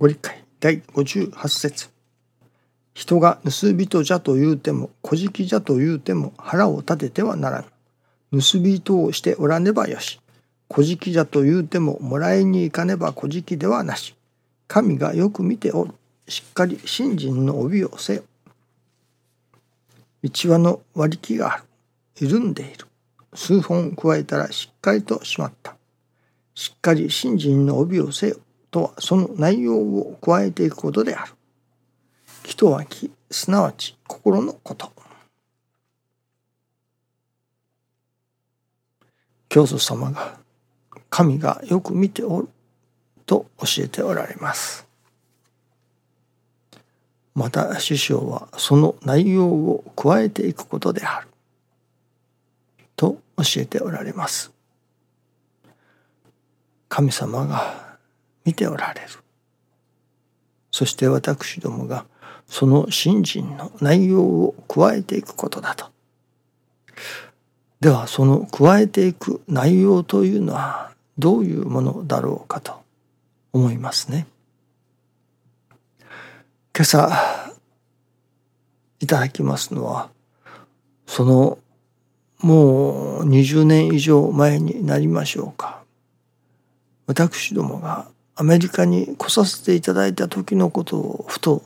ご理解第58節。人が盗人じゃと言うても小じじゃと言うても腹を立ててはならぬ盗人をしておらねばよし。小じじゃと言うてももらいに行かねば小じではなし。神がよく見ておる。しっかり信心の帯をせよ。一話の割り木がある。緩んでいる。数本加えたらしっかりとしまった。しっかり信心の帯をせよ。とはその内容を加えていくことである。木とは木すなわち心のこと。教祖様が神がよく見ておると教えておられます。また師匠はその内容を加えていくことである。と教えておられます。神様が見ておられる。そして私どもがその信心の内容を加えていくことだと。ではその加えていく内容というのはどういうものだろうかと思いますね。今朝いただきますのはそのもう20年以上前になりましょうか。私どもがアメリカに来させていただいた時のことをふと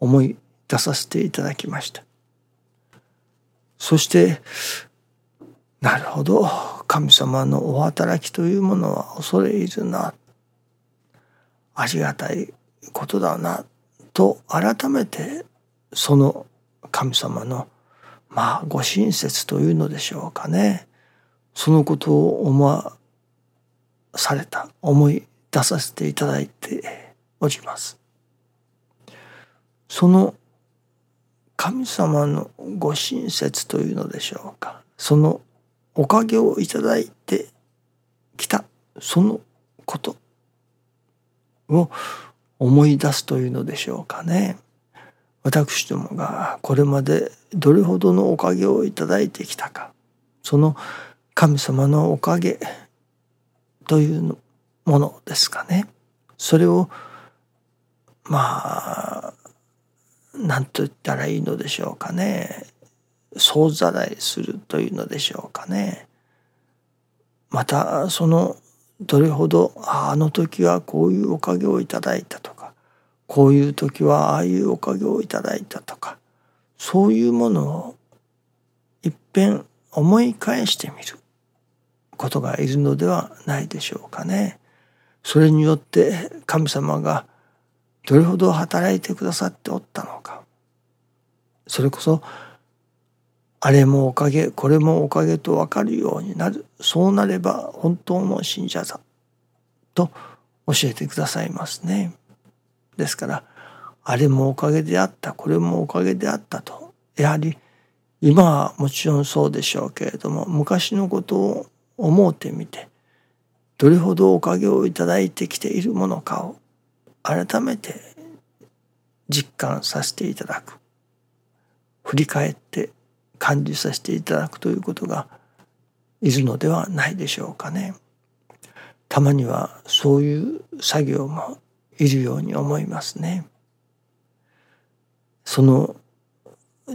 思い出させていただきました。そしてなるほど。神様のお働きというものは恐れ入るな。ありがたいことだなと改めてその神様のまあご親切というのでしょうかね。そのことを思わされた思い出させていただいております。その神様のご親切というのでしょうかそのおかげをいただいてきたそのことを思い出すというのでしょうかね。私どもがこれまでどれほどのおかげをいただいてきたかその神様のおかげというものですかね。それをまあ何と言ったらいいのでしょうかね。総ざらいするというのでしょうかね。またそのどれほどあの時はこういうおかげをいただいたとかこういう時はああいうおかげをいただいたとかそういうものをいっぺん思い返してみることがいるのではないでしょうかね。それによって神様がどれほど働いてくださっておったのか。それこそあれもおかげこれもおかげと分かるようになる。そうなれば本当の信者だと教えてくださいますね。ですからあれもおかげであった。これもおかげであったと。やはり今はもちろんそうでしょうけれども昔のことを思うてみてどれほどおかげをいただいてきているものかを改めて実感させていただく振り返って感じさせていただくということがいるのではないでしょうかね。たまにはそういう作業もいるように思いますね。その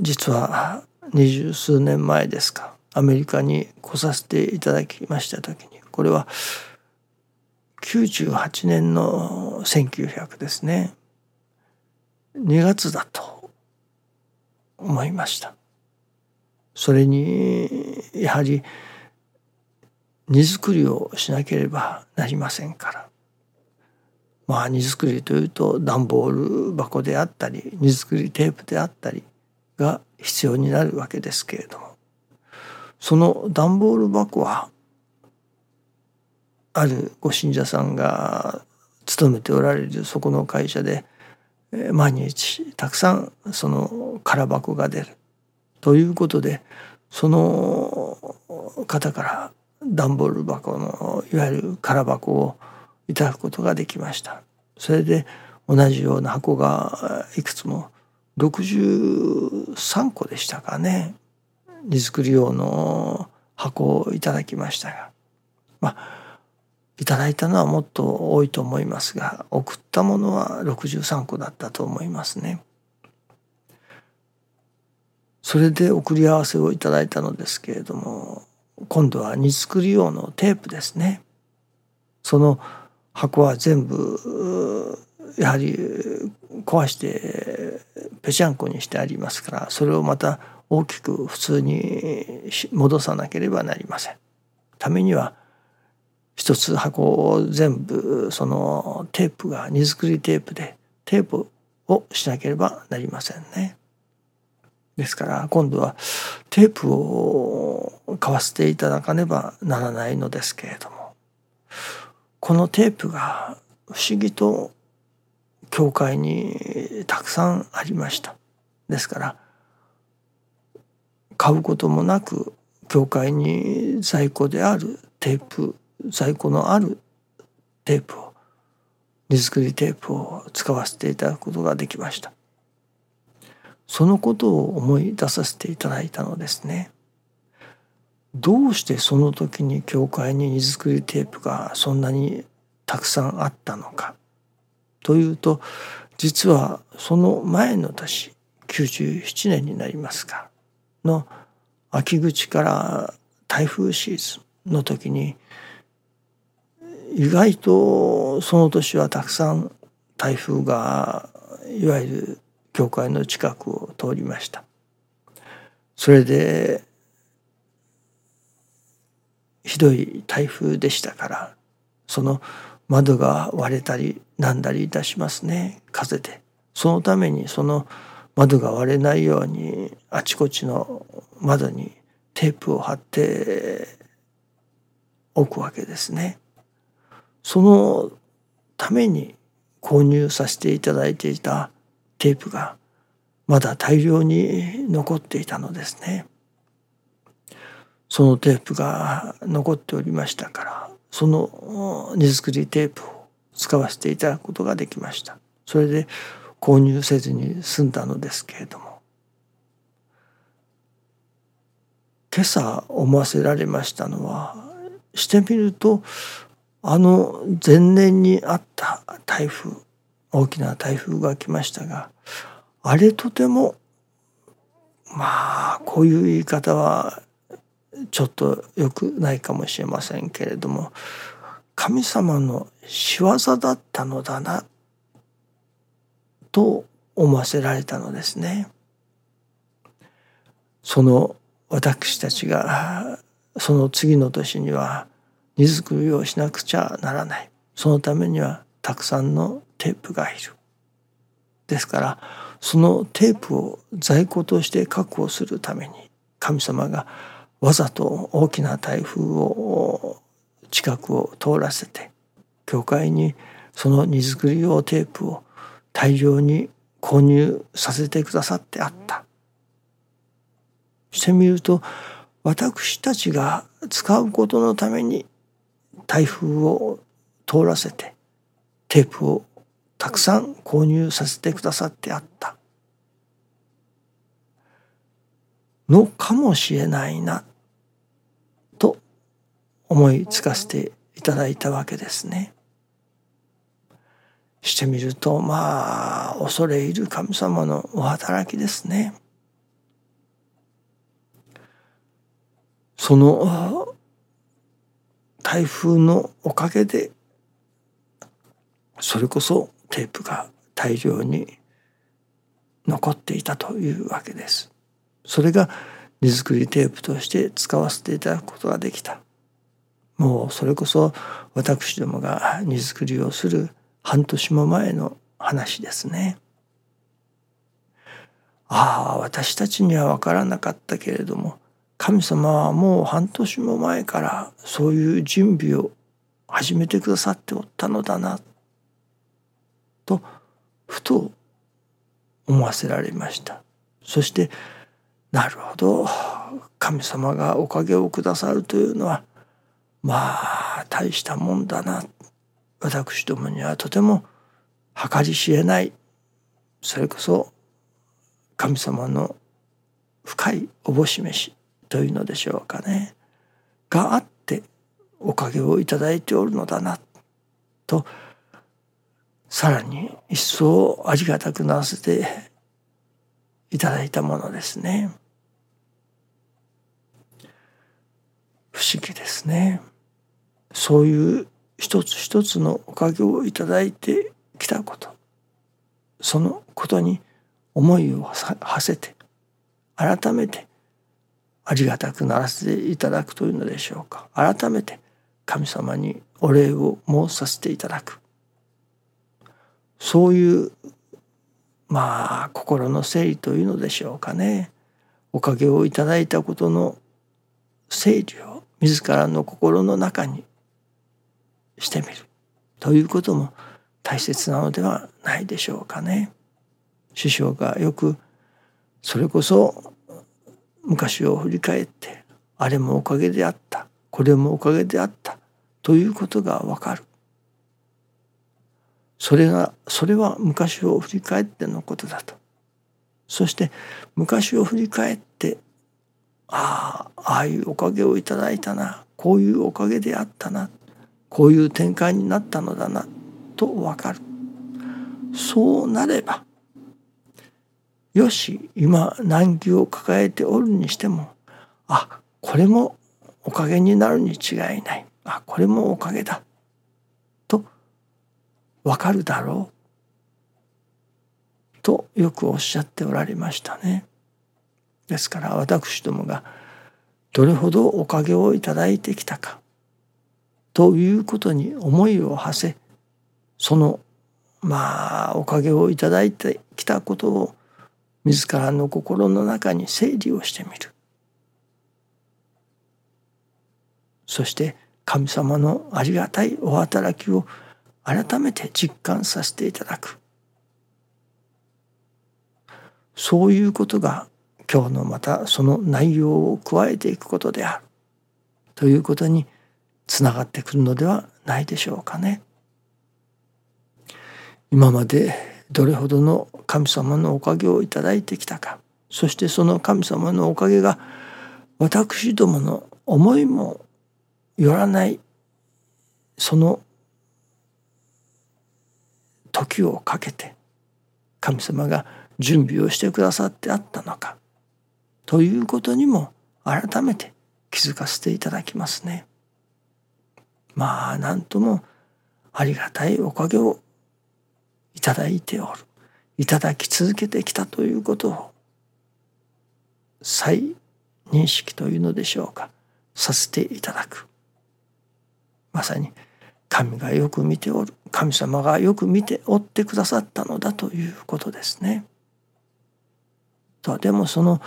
実は二十数年前ですかアメリカに来させていただきました時にこれは98年の1900ですね。2月だと思いました。それにやはり荷造りをしなければなりませんから。まあ荷造りというと段ボール箱であったり荷造りテープであったりが必要になるわけですけれども。その段ボール箱はあるご信者さんが勤めておられるそこの会社で毎日たくさんその空箱が出るということでその方から段ボール箱のいわゆる空箱をいただくことができました。それで同じような箱がいくつも63個でしたかね。荷造り用の箱をいただきましたがまあいただいたのはもっと多いと思いますが送ったものは63個だったと思いますね。それで送り合わせをいただいたのですけれども今度は荷造り用のテープですね。その箱は全部やはり壊してぺちゃんこにしてありますからそれをまた大きく普通に戻さなければなりません。ためには一つ箱を全部そのテープが荷造りテープでテープをしなければなりませんね。ですから今度はテープを買わせていただかねばならないのですけれどもこのテープが不思議と教会にたくさんありました。ですから買うこともなく教会に在庫であるテープ在庫のあるテープを荷造りテープを使わせていただくことができました。そのことを思い出させていただいたのですね。どうしてその時に教会に荷造りテープがそんなにたくさんあったのか。というと実はその前の年97年になりますか。の秋口から台風シーズンの時に意外とその年はたくさん台風がいわゆる教会の近くを通りましたそれでひどい台風でしたからその窓が割れたりなんだりいたしますね風でそのためにその窓が割れないようにあちこちの窓にテープを貼っておくわけですね。そのために購入させていただいていたテープがまだ大量に残っていたのですね。そのテープが残っておりましたからその荷造りテープを使わせていただくことができました。それで購入せずに済んだのですけれども今朝思わせられましたのはしてみるとあの前年にあった台風大きな台風が来ましたがあれとてもまあこういう言い方はちょっと良くないかもしれませんけれども神様の仕業だったのだなと思わせられたのですね。その私たちがその次の年には荷造りをしなくちゃならないそのためにはたくさんのテープがいるですからそのテープを在庫として確保するために神様がわざと大きな台風を近くを通らせて教会にその荷造り用テープを大量に購入させてくださってあった。してみると私たちが使うことのために台風を通らせてテープをたくさん購入させてくださってあったのかもしれないなと思いつかせていただいたわけですね。してみるとまあ恐れ入る神様のお働きですね。その台風のおかげでそれこそテープが大量に残っていたというわけです。それが荷造りテープとして使わせていただくことができた。もうそれこそ私どもが荷造りをする半年も前の話ですね。ああ私たちには分からなかったけれども神様はもう半年も前からそういう準備を始めてくださっておったのだなとふと思わせられました。そしてなるほど神様がおかげをくださるというのはまあ大したもんだな。私どもにはとても計り知れない。それこそ神様の深いおぼしめし。というのでしょうかねがあっておかげをいただいておるのだなとさらに一層ありがたくなせていただいたものですね。不思議ですね。そういう一つ一つのおかげをいただいてきたことそのことに思いを馳せて改めてありがたくならせていただくというのでしょうか。改めて神様にお礼を申させていただく。そういうまあ心の整理というのでしょうかね。おかげをいただいたことの整理を自らの心の中にしてみるということも大切なのではないでしょうかね。師匠がよくそれこそ昔を振り返ってあれもおかげであったこれもおかげであったということがわかる。それがそれは昔を振り返ってのことだと。そして昔を振り返ってああああいうおかげをいただいたなこういうおかげであったなこういう展開になったのだなとわかる。そうなればよし今難儀を抱えておるにしてもあこれもおかげになるに違いない。あこれもおかげだ。とわかるだろう。とよくおっしゃっておられましたね。ですから私どもがどれほどおかげをいただいてきたかということに思いを馳せそのまあおかげをいただいてきたことを自らの心の中に整理をしてみる。そして神様のありがたいお働きを改めて実感させていただく。そういうことが今日のまたその内容を加えていくことである。ということにつながってくるのではないでしょうかね。今までどれほどの神様のおかげをいただいてきたかそしてその神様のおかげが私どもの思いもよらないその時をかけて神様が準備をしてくださってあったのかということにも改めて気づかせていただきますね。まあ何ともありがたいおかげをいただいておる。いただき続けてきたということを再認識というのでしょうか。させていただく。まさに神がよく見ておる。神様がよく見ておってくださったのだということですね。とでもその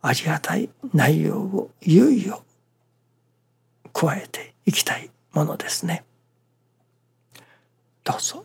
ありがたい内容をいよいよ加えていきたいものですね。どうぞ。